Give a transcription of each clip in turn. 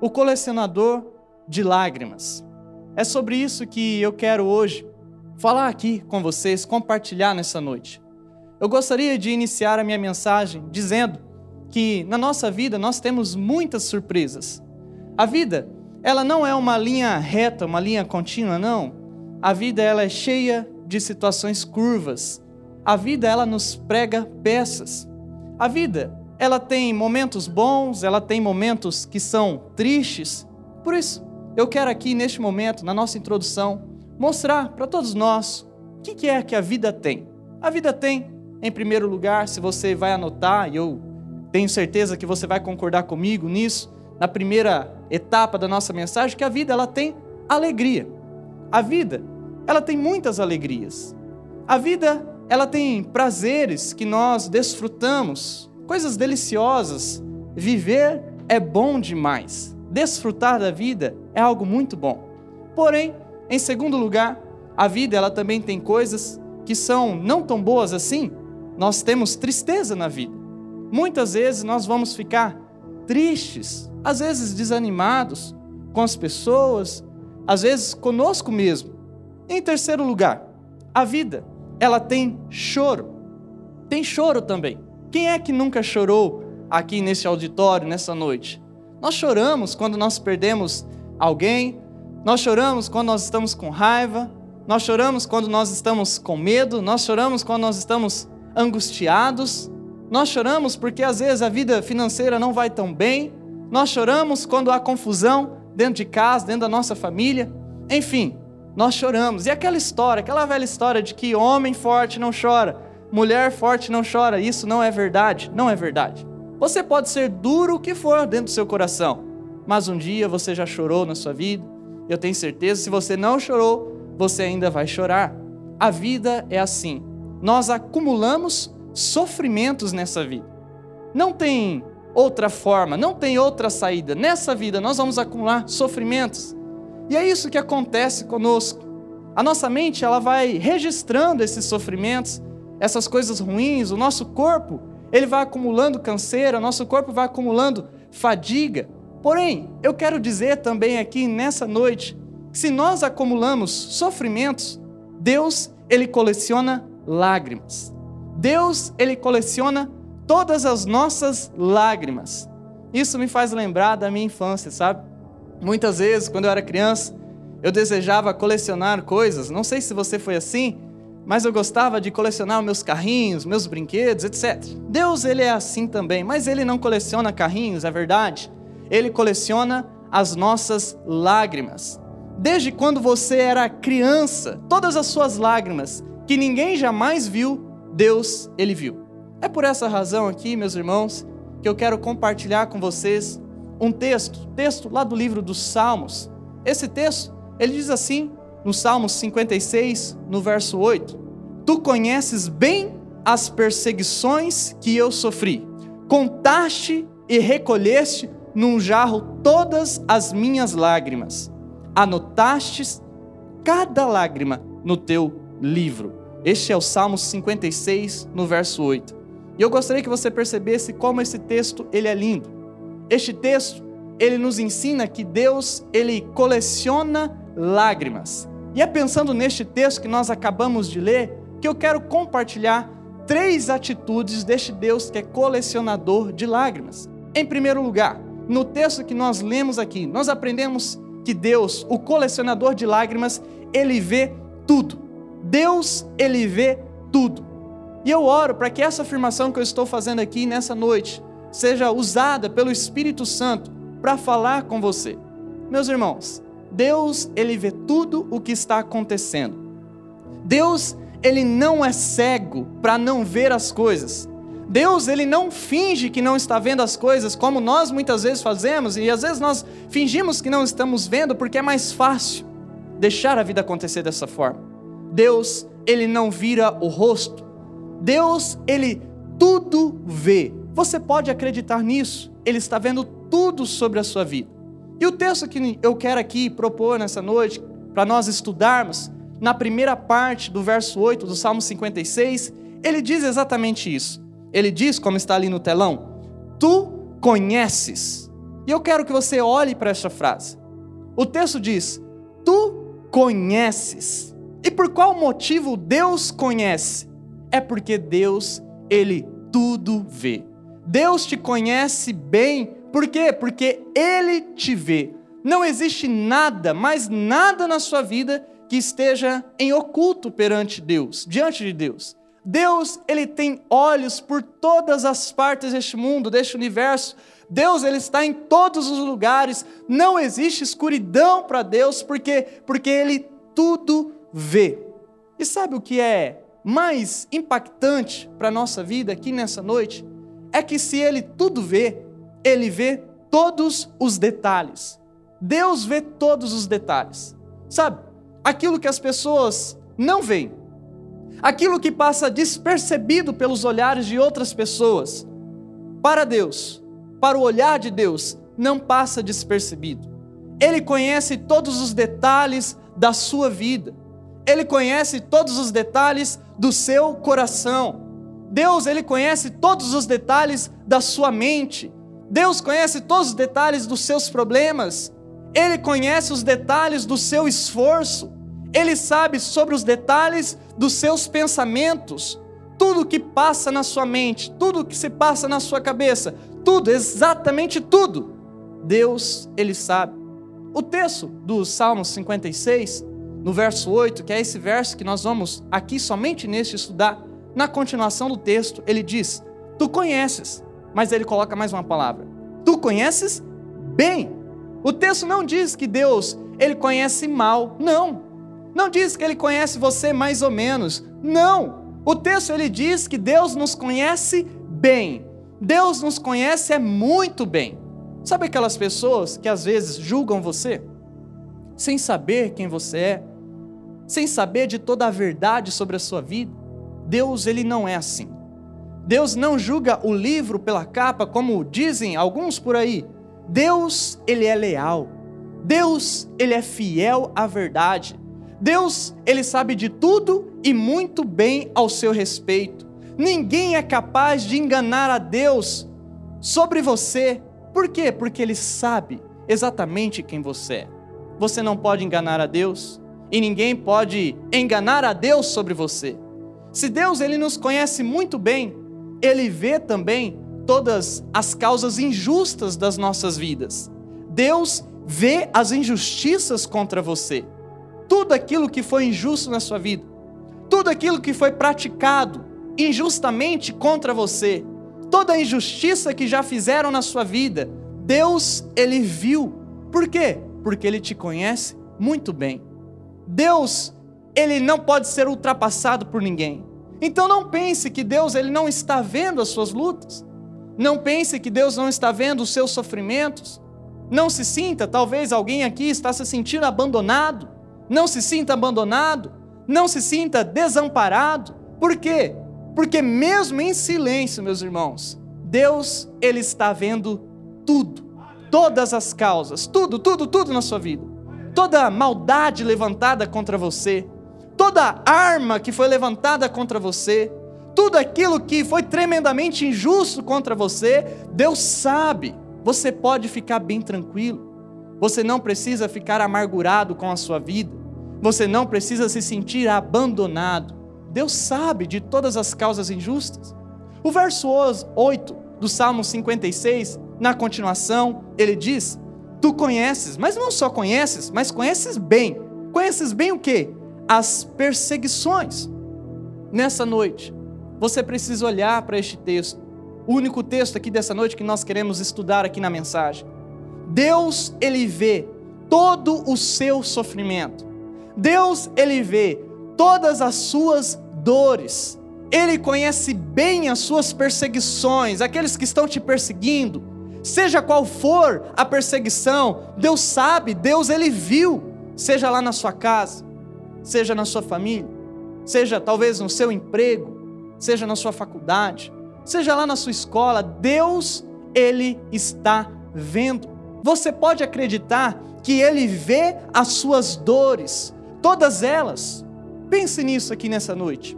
o colecionador de lágrimas. É sobre isso que eu quero hoje falar aqui com vocês, compartilhar nessa noite. Eu gostaria de iniciar a minha mensagem dizendo que na nossa vida nós temos muitas surpresas. A vida, ela não é uma linha reta, uma linha contínua, não. A vida ela é cheia de situações curvas. A vida ela nos prega peças. A vida, ela tem momentos bons, ela tem momentos que são tristes. Por isso, eu quero aqui neste momento, na nossa introdução, mostrar para todos nós o que é que a vida tem. A vida tem, em primeiro lugar, se você vai anotar, e eu tenho certeza que você vai concordar comigo nisso, na primeira etapa da nossa mensagem, que a vida ela tem alegria. A vida, ela tem muitas alegrias. A vida, ela tem prazeres que nós desfrutamos, coisas deliciosas. Viver é bom demais desfrutar da vida é algo muito bom. Porém, em segundo lugar, a vida ela também tem coisas que são não tão boas assim. Nós temos tristeza na vida. Muitas vezes nós vamos ficar tristes, às vezes desanimados com as pessoas, às vezes conosco mesmo. Em terceiro lugar, a vida, ela tem choro. Tem choro também. Quem é que nunca chorou aqui nesse auditório nessa noite? Nós choramos quando nós perdemos alguém, nós choramos quando nós estamos com raiva, nós choramos quando nós estamos com medo, nós choramos quando nós estamos angustiados, nós choramos porque às vezes a vida financeira não vai tão bem, nós choramos quando há confusão dentro de casa, dentro da nossa família, enfim, nós choramos. E aquela história, aquela velha história de que homem forte não chora, mulher forte não chora, isso não é verdade, não é verdade. Você pode ser duro o que for dentro do seu coração, mas um dia você já chorou na sua vida. Eu tenho certeza, se você não chorou, você ainda vai chorar. A vida é assim. Nós acumulamos sofrimentos nessa vida. Não tem outra forma, não tem outra saída. Nessa vida nós vamos acumular sofrimentos. E é isso que acontece conosco. A nossa mente, ela vai registrando esses sofrimentos, essas coisas ruins, o nosso corpo, ele vai acumulando canseira, nosso corpo vai acumulando fadiga. Porém, eu quero dizer também aqui nessa noite, se nós acumulamos sofrimentos, Deus, ele coleciona lágrimas. Deus, ele coleciona todas as nossas lágrimas. Isso me faz lembrar da minha infância, sabe? Muitas vezes, quando eu era criança, eu desejava colecionar coisas. Não sei se você foi assim, mas eu gostava de colecionar meus carrinhos, meus brinquedos, etc. Deus, ele é assim também, mas ele não coleciona carrinhos, é verdade. Ele coleciona as nossas lágrimas. Desde quando você era criança, todas as suas lágrimas que ninguém jamais viu, Deus, ele viu. É por essa razão aqui, meus irmãos, que eu quero compartilhar com vocês um texto, texto lá do livro dos Salmos. Esse texto, ele diz assim: no Salmo 56, no verso 8: Tu conheces bem as perseguições que eu sofri, contaste e recolheste num jarro todas as minhas lágrimas, anotastes cada lágrima no teu livro. Este é o Salmo 56, no verso 8. E eu gostaria que você percebesse como esse texto ele é lindo. Este texto, ele nos ensina que Deus, ele coleciona lágrimas. E é pensando neste texto que nós acabamos de ler que eu quero compartilhar três atitudes deste Deus que é colecionador de lágrimas. Em primeiro lugar, no texto que nós lemos aqui, nós aprendemos que Deus, o colecionador de lágrimas, ele vê tudo. Deus, ele vê tudo. E eu oro para que essa afirmação que eu estou fazendo aqui nessa noite seja usada pelo Espírito Santo para falar com você. Meus irmãos, Deus, ele vê tudo o que está acontecendo. Deus, ele não é cego para não ver as coisas. Deus, ele não finge que não está vendo as coisas como nós muitas vezes fazemos e às vezes nós fingimos que não estamos vendo porque é mais fácil deixar a vida acontecer dessa forma. Deus, ele não vira o rosto. Deus, ele tudo vê. Você pode acreditar nisso. Ele está vendo tudo sobre a sua vida. E o texto que eu quero aqui propor nessa noite, para nós estudarmos, na primeira parte do verso 8 do Salmo 56, ele diz exatamente isso. Ele diz, como está ali no telão: Tu conheces. E eu quero que você olhe para esta frase. O texto diz: Tu conheces. E por qual motivo Deus conhece? É porque Deus, ele tudo vê. Deus te conhece bem, por quê? Porque ele te vê. Não existe nada, mais nada na sua vida que esteja em oculto perante Deus, diante de Deus. Deus, ele tem olhos por todas as partes deste mundo, deste universo. Deus, ele está em todos os lugares. Não existe escuridão para Deus, porque porque ele tudo vê. E sabe o que é mais impactante para a nossa vida aqui nessa noite? É que se ele tudo vê, ele vê todos os detalhes. Deus vê todos os detalhes. Sabe? Aquilo que as pessoas não veem. Aquilo que passa despercebido pelos olhares de outras pessoas. Para Deus, para o olhar de Deus, não passa despercebido. Ele conhece todos os detalhes da sua vida. Ele conhece todos os detalhes do seu coração. Deus, ele conhece todos os detalhes da sua mente. Deus conhece todos os detalhes dos seus problemas. Ele conhece os detalhes do seu esforço. Ele sabe sobre os detalhes dos seus pensamentos. Tudo que passa na sua mente, tudo que se passa na sua cabeça, tudo, exatamente tudo. Deus, ele sabe. O texto do Salmo 56, no verso 8, que é esse verso que nós vamos aqui somente neste estudar, na continuação do texto, ele diz: Tu conheces, mas ele coloca mais uma palavra. Tu conheces bem. O texto não diz que Deus, ele conhece mal. Não. Não diz que ele conhece você mais ou menos. Não. O texto ele diz que Deus nos conhece bem. Deus nos conhece é muito bem. Sabe aquelas pessoas que às vezes julgam você sem saber quem você é, sem saber de toda a verdade sobre a sua vida? Deus ele não é assim. Deus não julga o livro pela capa, como dizem alguns por aí. Deus, ele é leal. Deus, ele é fiel à verdade. Deus, ele sabe de tudo e muito bem ao seu respeito. Ninguém é capaz de enganar a Deus sobre você. Por quê? Porque ele sabe exatamente quem você é. Você não pode enganar a Deus e ninguém pode enganar a Deus sobre você. Se Deus ele nos conhece muito bem, ele vê também todas as causas injustas das nossas vidas. Deus vê as injustiças contra você. Tudo aquilo que foi injusto na sua vida, tudo aquilo que foi praticado injustamente contra você, toda a injustiça que já fizeram na sua vida, Deus ele viu. Por quê? Porque ele te conhece muito bem. Deus ele não pode ser ultrapassado por ninguém. Então não pense que Deus ele não está vendo as suas lutas. Não pense que Deus não está vendo os seus sofrimentos. Não se sinta, talvez alguém aqui está se sentindo abandonado. Não se sinta abandonado. Não se sinta desamparado. Por quê? Porque mesmo em silêncio, meus irmãos, Deus ele está vendo tudo, todas as causas, tudo, tudo, tudo na sua vida. Toda maldade levantada contra você, toda arma que foi levantada contra você, tudo aquilo que foi tremendamente injusto contra você, Deus sabe. Você pode ficar bem tranquilo. Você não precisa ficar amargurado com a sua vida. Você não precisa se sentir abandonado. Deus sabe de todas as causas injustas. O verso 8 do Salmo 56, na continuação, ele diz: Tu conheces, mas não só conheces, mas conheces bem. Conheces bem o que? As perseguições. Nessa noite, você precisa olhar para este texto, o único texto aqui dessa noite que nós queremos estudar aqui na mensagem. Deus, ele vê todo o seu sofrimento. Deus, ele vê todas as suas dores. Ele conhece bem as suas perseguições, aqueles que estão te perseguindo. Seja qual for a perseguição, Deus sabe, Deus ele viu, seja lá na sua casa, seja na sua família, seja talvez no seu emprego, seja na sua faculdade, seja lá na sua escola, Deus, Ele está vendo. Você pode acreditar que Ele vê as suas dores, todas elas. Pense nisso aqui nessa noite.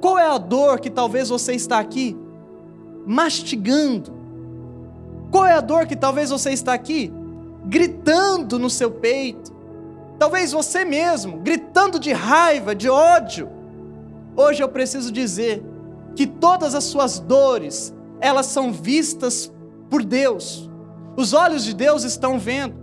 Qual é a dor que talvez você está aqui mastigando, Qual é a dor que talvez você está aqui gritando no seu peito? Talvez você mesmo gritando de raiva, de ódio. Hoje eu preciso dizer que todas as suas dores, elas são vistas por Deus. Os olhos de Deus estão vendo.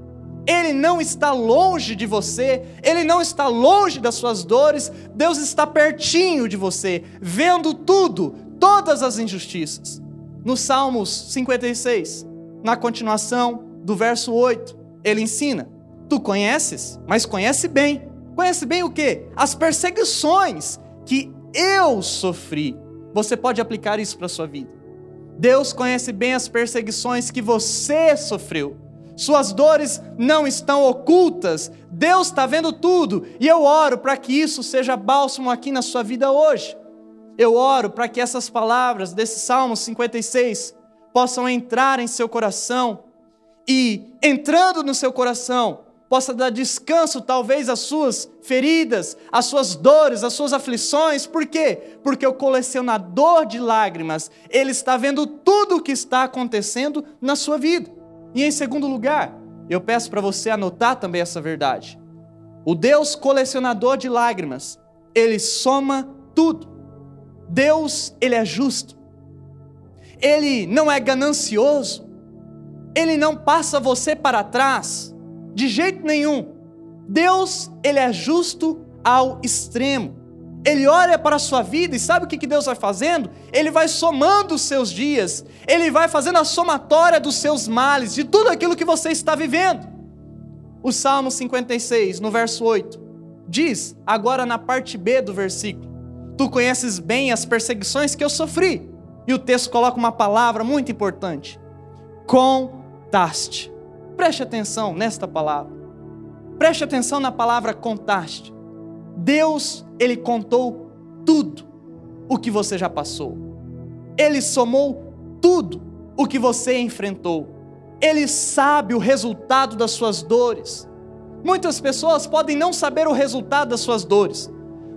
Ele não está longe de você, ele não está longe das suas dores, Deus está pertinho de você, vendo tudo, todas as injustiças. No Salmos 56, na continuação do verso 8, ele ensina: Tu conheces, mas conhece bem. Conhece bem o que? As perseguições que eu sofri. Você pode aplicar isso para a sua vida. Deus conhece bem as perseguições que você sofreu suas dores não estão ocultas, Deus está vendo tudo, e eu oro para que isso seja bálsamo aqui na sua vida hoje. Eu oro para que essas palavras desse Salmo 56 possam entrar em seu coração e, entrando no seu coração, possa dar descanso, talvez, às suas feridas, às suas dores, às suas aflições. Por quê? Porque o colecionador de lágrimas, ele está vendo tudo o que está acontecendo na sua vida. E em segundo lugar, eu peço para você anotar também essa verdade. O Deus colecionador de lágrimas, ele soma tudo. Deus, ele é justo. Ele não é ganancioso. Ele não passa você para trás de jeito nenhum. Deus, ele é justo ao extremo. Ele olha para a sua vida e sabe o que Deus vai fazendo? Ele vai somando os seus dias, ele vai fazendo a somatória dos seus males, de tudo aquilo que você está vivendo. O Salmo 56, no verso 8, diz, agora na parte B do versículo: Tu conheces bem as perseguições que eu sofri. E o texto coloca uma palavra muito importante: contaste. Preste atenção nesta palavra. Preste atenção na palavra contaste. Deus, ele contou tudo o que você já passou. Ele somou tudo o que você enfrentou. Ele sabe o resultado das suas dores. Muitas pessoas podem não saber o resultado das suas dores.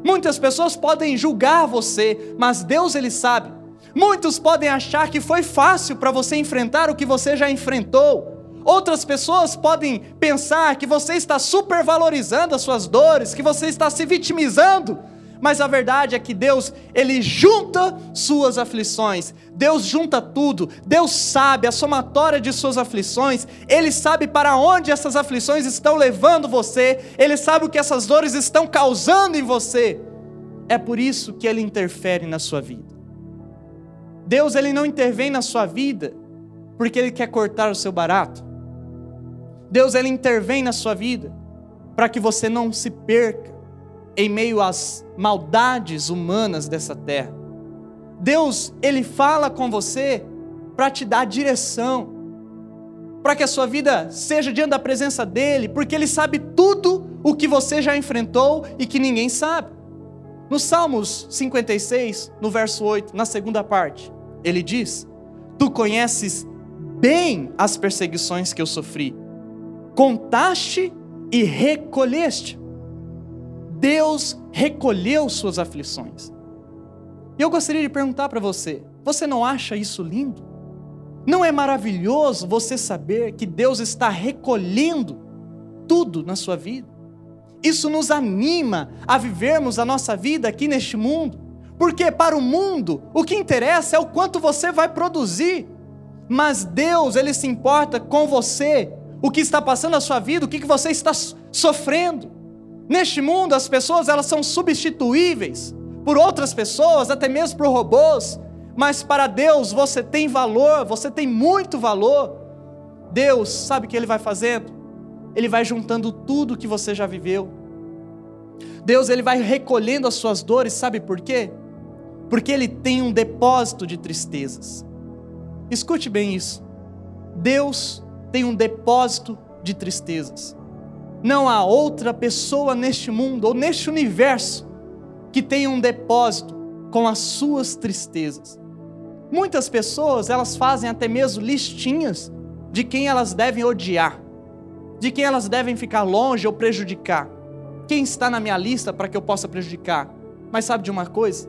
Muitas pessoas podem julgar você, mas Deus ele sabe. Muitos podem achar que foi fácil para você enfrentar o que você já enfrentou. Outras pessoas podem pensar que você está supervalorizando as suas dores, que você está se vitimizando, mas a verdade é que Deus, ele junta suas aflições. Deus junta tudo. Deus sabe a somatória de suas aflições. Ele sabe para onde essas aflições estão levando você. Ele sabe o que essas dores estão causando em você. É por isso que ele interfere na sua vida. Deus ele não intervém na sua vida porque ele quer cortar o seu barato. Deus ele intervém na sua vida para que você não se perca em meio às maldades humanas dessa terra. Deus ele fala com você para te dar direção, para que a sua vida seja diante da presença dele, porque ele sabe tudo o que você já enfrentou e que ninguém sabe. No Salmos 56, no verso 8, na segunda parte, ele diz: Tu conheces bem as perseguições que eu sofri contaste e recolheste. Deus recolheu suas aflições. E eu gostaria de perguntar para você: você não acha isso lindo? Não é maravilhoso você saber que Deus está recolhendo tudo na sua vida? Isso nos anima a vivermos a nossa vida aqui neste mundo, porque para o mundo o que interessa é o quanto você vai produzir, mas Deus, Ele se importa com você o que está passando na sua vida, o que você está sofrendo. Neste mundo, as pessoas elas são substituíveis por outras pessoas, até mesmo por robôs, mas para Deus você tem valor, você tem muito valor. Deus, sabe o que Ele vai fazendo? Ele vai juntando tudo que você já viveu. Deus, Ele vai recolhendo as suas dores, sabe por quê? Porque Ele tem um depósito de tristezas. Escute bem isso. Deus tem um depósito de tristezas. Não há outra pessoa neste mundo ou neste universo que tenha um depósito com as suas tristezas. Muitas pessoas, elas fazem até mesmo listinhas de quem elas devem odiar, de quem elas devem ficar longe ou prejudicar. Quem está na minha lista para que eu possa prejudicar? Mas sabe de uma coisa?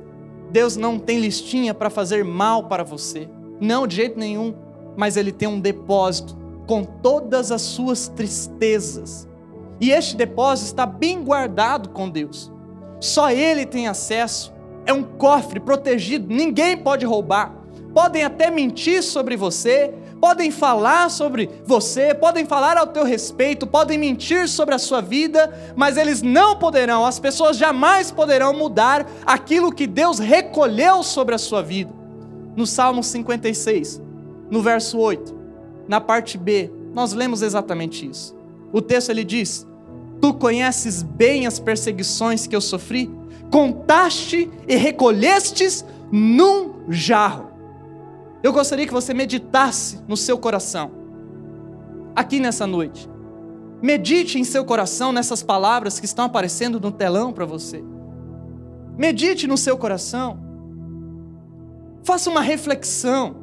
Deus não tem listinha para fazer mal para você. Não, de jeito nenhum. mas ele tem um depósito com todas as suas tristezas. E este depósito está bem guardado com Deus. Só ele tem acesso. É um cofre protegido, ninguém pode roubar. Podem até mentir sobre você, podem falar sobre você, podem falar ao teu respeito, podem mentir sobre a sua vida, mas eles não poderão, as pessoas jamais poderão mudar aquilo que Deus recolheu sobre a sua vida. No Salmo 56, no verso 8, na parte B, nós lemos exatamente isso. O texto ele diz: Tu conheces bem as perseguições que eu sofri, contaste e recolhestes num jarro. Eu gostaria que você meditasse no seu coração, aqui nessa noite. Medite em seu coração nessas palavras que estão aparecendo no telão para você. Medite no seu coração. Faça uma reflexão.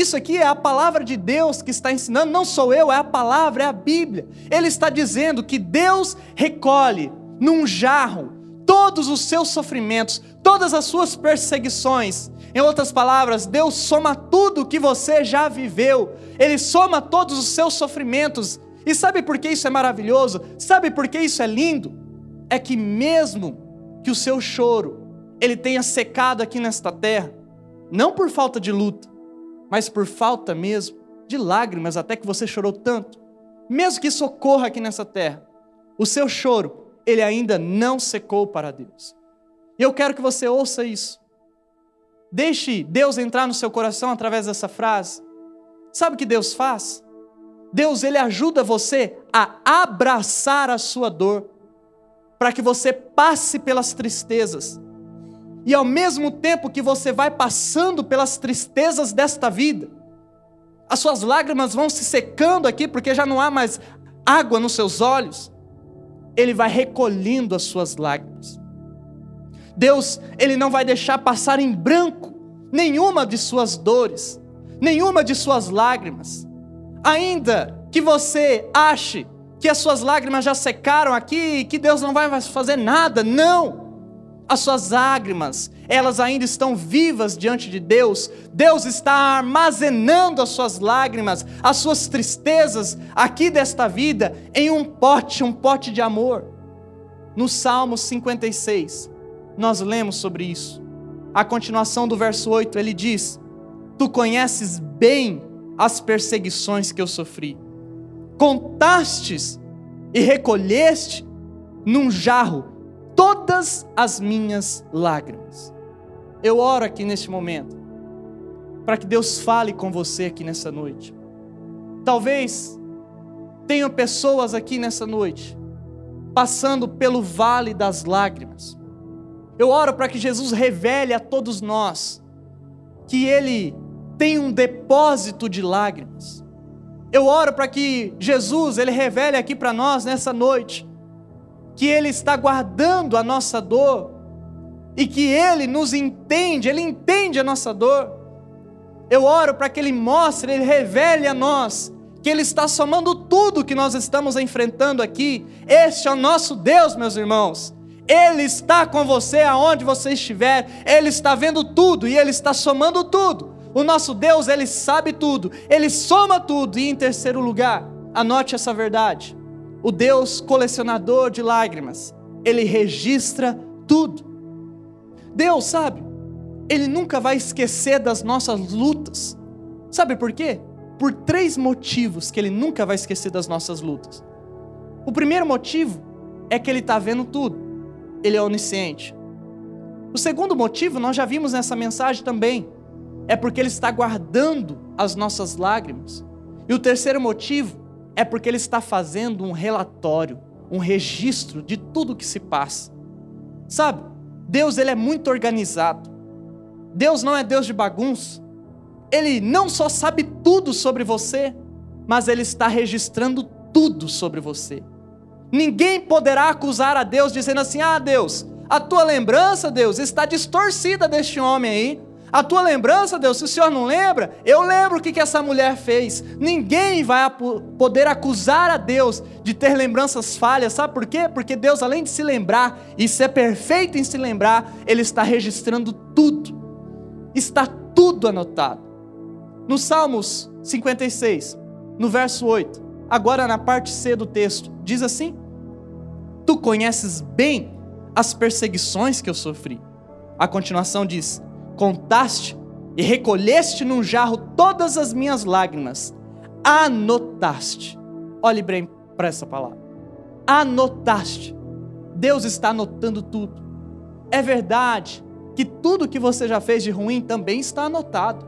Isso aqui é a palavra de Deus que está ensinando, não sou eu, é a palavra, é a Bíblia. Ele está dizendo que Deus recolhe num jarro todos os seus sofrimentos, todas as suas perseguições. Em outras palavras, Deus soma tudo que você já viveu, Ele soma todos os seus sofrimentos. E sabe por que isso é maravilhoso? Sabe por que isso é lindo? É que mesmo que o seu choro ele tenha secado aqui nesta terra, não por falta de luta, mas por falta mesmo de lágrimas, até que você chorou tanto. Mesmo que isso ocorra aqui nessa terra, o seu choro, ele ainda não secou para Deus. E eu quero que você ouça isso. Deixe Deus entrar no seu coração através dessa frase. Sabe o que Deus faz? Deus ele ajuda você a abraçar a sua dor, para que você passe pelas tristezas e ao mesmo tempo que você vai passando pelas tristezas desta vida, as suas lágrimas vão se secando aqui, porque já não há mais água nos seus olhos. Ele vai recolhendo as suas lágrimas. Deus, Ele não vai deixar passar em branco nenhuma de suas dores, nenhuma de suas lágrimas. Ainda que você ache que as suas lágrimas já secaram aqui e que Deus não vai fazer nada, não as suas lágrimas, elas ainda estão vivas diante de Deus. Deus está armazenando as suas lágrimas, as suas tristezas aqui desta vida em um pote, um pote de amor. No Salmo 56, nós lemos sobre isso. A continuação do verso 8, ele diz: Tu conheces bem as perseguições que eu sofri. Contastes e recolheste num jarro todas as minhas lágrimas. Eu oro aqui neste momento, para que Deus fale com você aqui nessa noite. Talvez tenham pessoas aqui nessa noite, passando pelo vale das lágrimas. Eu oro para que Jesus revele a todos nós que Ele tem um depósito de lágrimas. Eu oro para que Jesus, Ele revele aqui para nós nessa noite que Ele está guardando a nossa dor e que Ele nos entende, Ele entende a nossa dor. Eu oro para que Ele mostre, Ele revele a nós que Ele está somando tudo que nós estamos enfrentando aqui. Este é o nosso Deus, meus irmãos. Ele está com você aonde você estiver, Ele está vendo tudo e Ele está somando tudo. O nosso Deus, Ele sabe tudo, Ele soma tudo. E em terceiro lugar, anote essa verdade: o Deus colecionador de lágrimas, ele registra tudo. Deus, sabe, ele nunca vai esquecer das nossas lutas. Sabe por quê? Por três motivos que ele nunca vai esquecer das nossas lutas. O primeiro motivo é que ele está vendo tudo, ele é onisciente. O segundo motivo, nós já vimos nessa mensagem também, é porque ele está guardando as nossas lágrimas. E o terceiro motivo é porque ele está fazendo um relatório, um registro de tudo que se passa. Sabe? Deus ele é muito organizado. Deus não é Deus de bagunça. Ele não só sabe tudo sobre você, mas ele está registrando tudo sobre você. Ninguém poderá acusar a Deus dizendo assim: "Ah, Deus, a tua lembrança, Deus, está distorcida deste homem aí. A tua lembrança, Deus, se o Senhor não lembra, eu lembro o que, que essa mulher fez. Ninguém vai poder acusar a Deus de ter lembranças falhas, sabe por quê? Porque Deus, além de se lembrar e ser perfeito em se lembrar, Ele está registrando tudo, está tudo anotado. no Salmos 56, no verso 8, agora na parte C do texto, diz assim: Tu conheces bem as perseguições que eu sofri. A continuação diz: Contaste e recolheste num jarro todas as minhas lágrimas, anotaste. Olhe bem para essa palavra. Anotaste. Deus está anotando tudo. É verdade que tudo que você já fez de ruim também está anotado.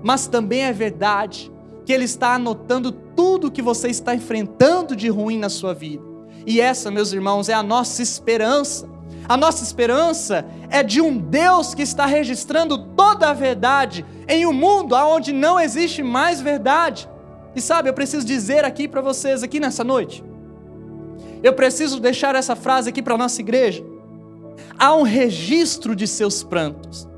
Mas também é verdade que Ele está anotando tudo que você está enfrentando de ruim na sua vida. E essa, meus irmãos, é a nossa esperança. A nossa esperança é de um Deus que está registrando toda a verdade em um mundo onde não existe mais verdade. E sabe, eu preciso dizer aqui para vocês, aqui nessa noite, eu preciso deixar essa frase aqui para a nossa igreja. Há um registro de seus prantos.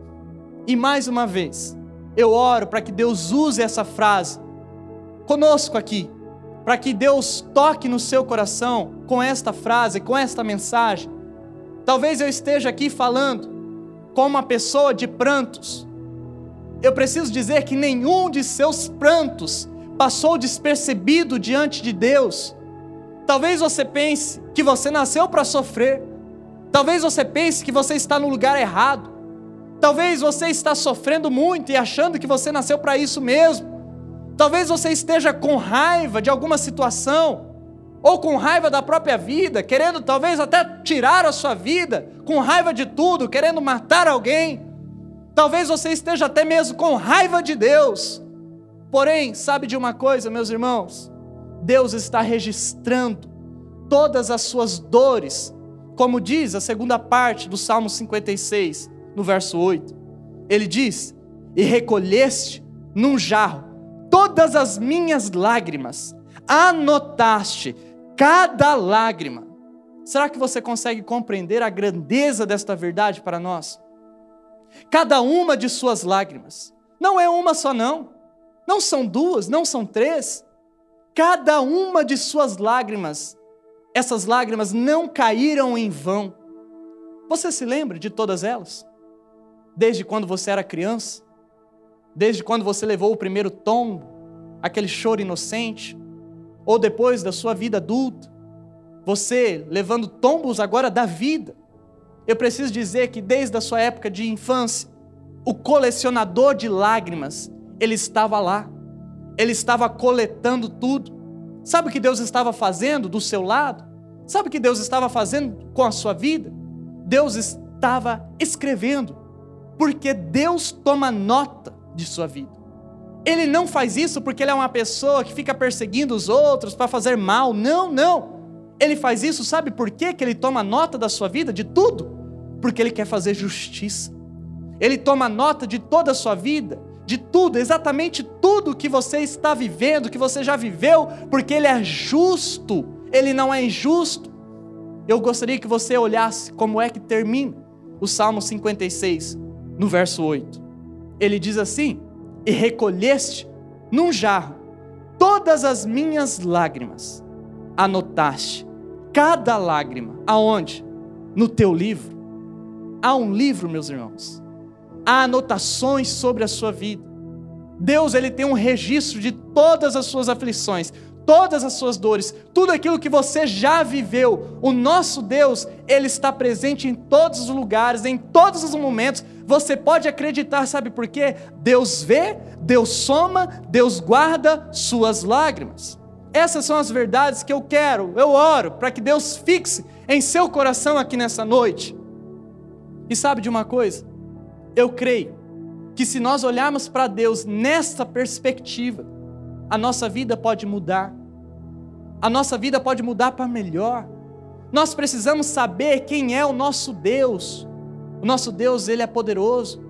E mais uma vez, eu oro para que Deus use essa frase conosco aqui, para que Deus toque no seu coração com esta frase, com esta mensagem. Talvez eu esteja aqui falando com uma pessoa de prantos. Eu preciso dizer que nenhum de seus prantos passou despercebido diante de Deus. Talvez você pense que você nasceu para sofrer. Talvez você pense que você está no lugar errado. Talvez você está sofrendo muito e achando que você nasceu para isso mesmo. Talvez você esteja com raiva de alguma situação, ou com raiva da própria vida, querendo talvez até tirar a sua vida, com raiva de tudo, querendo matar alguém. Talvez você esteja até mesmo com raiva de Deus. Porém, sabe de uma coisa, meus irmãos? Deus está registrando todas as suas dores, como diz a segunda parte do Salmo 56, no verso 8. Ele diz: E recolheste num jarro todas as minhas lágrimas, anotaste cada lágrima. Será que você consegue compreender a grandeza desta verdade para nós? Cada uma de suas lágrimas, não é uma só, não, não são duas, não são três, cada uma de suas lágrimas, essas lágrimas não caíram em vão. Você se lembra de todas elas? Desde quando você era criança? desde quando você levou o primeiro tombo, aquele choro inocente, ou depois da sua vida adulta, você levando tombos agora da vida. Eu preciso dizer que desde a sua época de infância, o colecionador de lágrimas, ele estava lá. Ele estava coletando tudo. Sabe o que Deus estava fazendo do seu lado? Sabe o que Deus estava fazendo com a sua vida? Deus estava escrevendo, porque Deus toma nota de sua vida. Ele não faz isso porque ele é uma pessoa que fica perseguindo os outros para fazer mal. Não, não. Ele faz isso, sabe por quê que ele toma nota da sua vida, de tudo? Porque ele quer fazer justiça. Ele toma nota de toda a sua vida, de tudo, exatamente tudo que você está vivendo, que você já viveu, porque ele é justo, ele não é injusto. Eu gostaria que você olhasse como é que termina o Salmo 56, no verso 8 ele diz assim: E recolheste num jarro todas as minhas lágrimas, anotaste cada lágrima, aonde? No teu livro. Há um livro, meus irmãos. Há anotações sobre a sua vida. Deus, ele tem um registro de todas as suas aflições, todas as suas dores, tudo aquilo que você já viveu. O nosso Deus, Ele está presente em todos os lugares, em todos os momentos. Você pode acreditar, sabe por quê? Deus vê, Deus soma, Deus guarda suas lágrimas. Essas são as verdades que eu quero, eu oro, para que Deus fixe em seu coração aqui nessa noite. E sabe de uma coisa? Eu creio que se nós olharmos para Deus nesta perspectiva, a nossa vida pode mudar. A nossa vida pode mudar para melhor. Nós precisamos saber quem é o nosso Deus. O nosso Deus, ele é poderoso.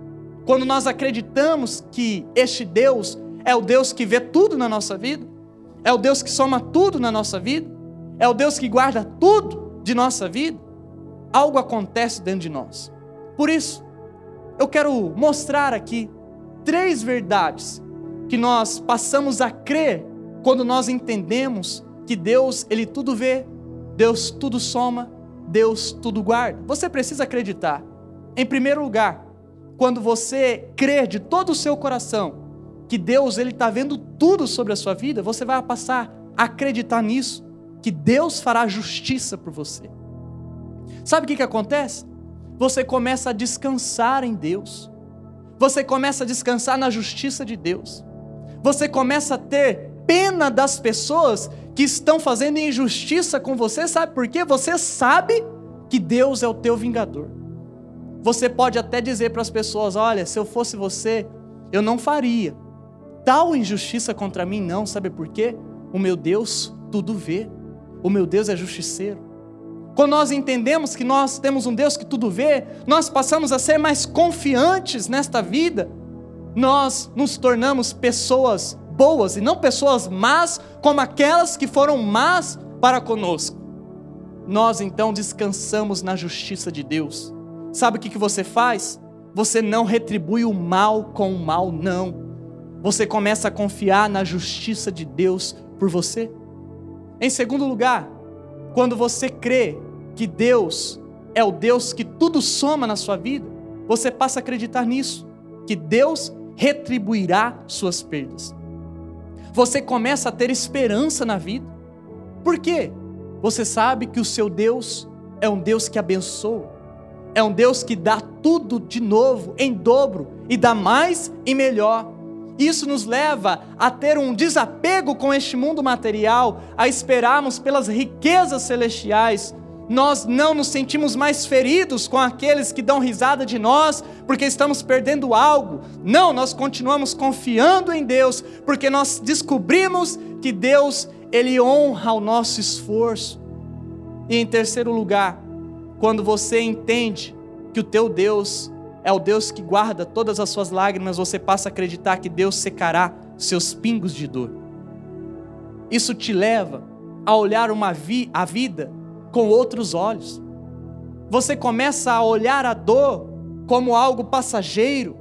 Quando nós acreditamos que este Deus é o Deus que vê tudo na nossa vida, é o Deus que soma tudo na nossa vida, é o Deus que guarda tudo de nossa vida, algo acontece dentro de nós. Por isso, eu quero mostrar aqui três verdades que nós passamos a crer quando nós entendemos que Deus, ele tudo vê, Deus tudo soma, Deus tudo guarda. Você precisa acreditar. Em primeiro lugar, quando você crer de todo o seu coração que Deus ele está vendo tudo sobre a sua vida, você vai passar a acreditar nisso, que Deus fará justiça por você. Sabe o que, que acontece? Você começa a descansar em Deus, você começa a descansar na justiça de Deus, você começa a ter pena das pessoas que estão fazendo injustiça com você, sabe por quê? Você sabe que Deus é o teu vingador. Você pode até dizer para as pessoas: olha, se eu fosse você, eu não faria tal injustiça contra mim, não, sabe por quê? O meu Deus tudo vê, o meu Deus é justiceiro. Quando nós entendemos que nós temos um Deus que tudo vê, nós passamos a ser mais confiantes nesta vida, nós nos tornamos pessoas boas e não pessoas más, como aquelas que foram más para conosco. Nós então descansamos na justiça de Deus. Sabe o que, que você faz? Você não retribui o mal com o mal, não. Você começa a confiar na justiça de Deus por você. Em segundo lugar, quando você crê que Deus é o Deus que tudo soma na sua vida, você passa a acreditar nisso, que Deus retribuirá suas perdas você começa a ter esperança na vida. Por quê? Você sabe que o seu Deus é um Deus que abençoa, é um Deus que dá tudo de novo, em dobro, e dá mais e melhor. Isso nos leva a ter um desapego com este mundo material, a esperarmos pelas riquezas celestiais, nós não nos sentimos mais feridos com aqueles que dão risada de nós porque estamos perdendo algo. Não, nós continuamos confiando em Deus porque nós descobrimos que Deus, Ele honra o nosso esforço. E em terceiro lugar, quando você entende que o teu Deus é o Deus que guarda todas as suas lágrimas, você passa a acreditar que Deus secará seus pingos de dor. Isso te leva a olhar uma vi a vida com outros olhos. Você começa a olhar a dor como algo passageiro.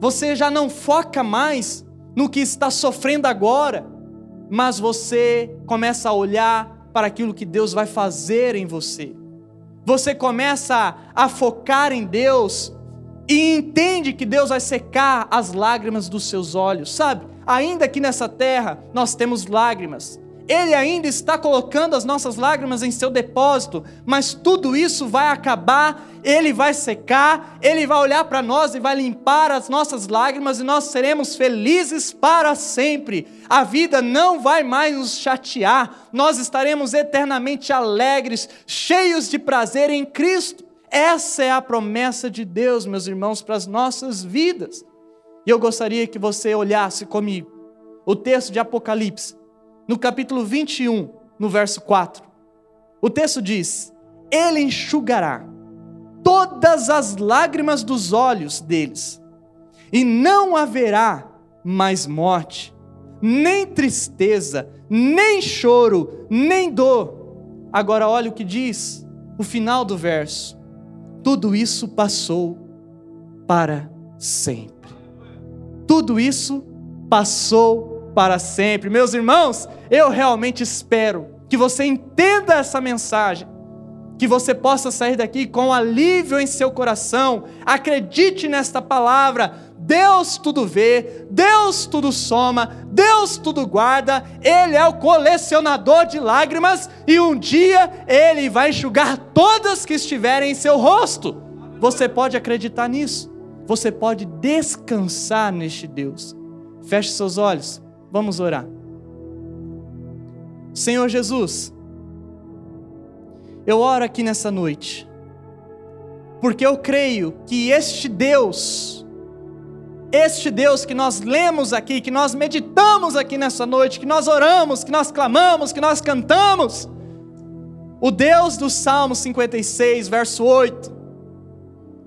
Você já não foca mais no que está sofrendo agora, mas você começa a olhar para aquilo que Deus vai fazer em você. Você começa a focar em Deus e entende que Deus vai secar as lágrimas dos seus olhos, sabe? Ainda que nessa terra nós temos lágrimas, ele ainda está colocando as nossas lágrimas em seu depósito, mas tudo isso vai acabar, Ele vai secar, Ele vai olhar para nós e vai limpar as nossas lágrimas e nós seremos felizes para sempre. A vida não vai mais nos chatear, nós estaremos eternamente alegres, cheios de prazer em Cristo. Essa é a promessa de Deus, meus irmãos, para as nossas vidas. E eu gostaria que você olhasse comigo o texto de Apocalipse no capítulo 21, no verso 4. O texto diz: Ele enxugará todas as lágrimas dos olhos deles, e não haverá mais morte, nem tristeza, nem choro, nem dor. Agora olha o que diz o final do verso: tudo isso passou para sempre. Tudo isso passou para sempre. Meus irmãos, eu realmente espero que você entenda essa mensagem, que você possa sair daqui com alívio em seu coração. Acredite nesta palavra. Deus tudo vê, Deus tudo soma, Deus tudo guarda, Ele é o colecionador de lágrimas e um dia Ele vai enxugar todas que estiverem em seu rosto. Você pode acreditar nisso, você pode descansar neste Deus. Feche seus olhos. Vamos orar. Senhor Jesus, eu oro aqui nessa noite, porque eu creio que este Deus, este Deus que nós lemos aqui, que nós meditamos aqui nessa noite, que nós oramos, que nós clamamos, que nós cantamos, o Deus do Salmo 56, verso 8,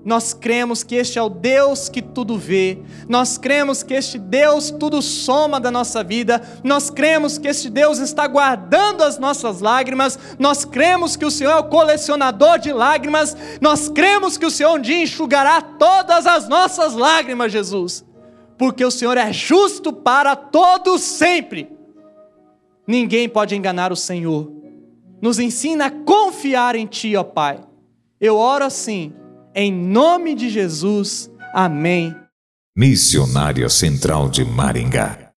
nós cremos que este é o Deus que tudo vê, nós cremos que este Deus tudo soma da nossa vida, nós cremos que este Deus está guardando as nossas lágrimas, nós cremos que o Senhor é o colecionador de lágrimas, nós cremos que o Senhor um dia enxugará todas as nossas lágrimas, Jesus, porque o Senhor é justo para todos sempre. Ninguém pode enganar o Senhor. Nos ensina a confiar em Ti, ó Pai. Eu oro assim em nome de Jesus, amém. Missionária Central de Maringá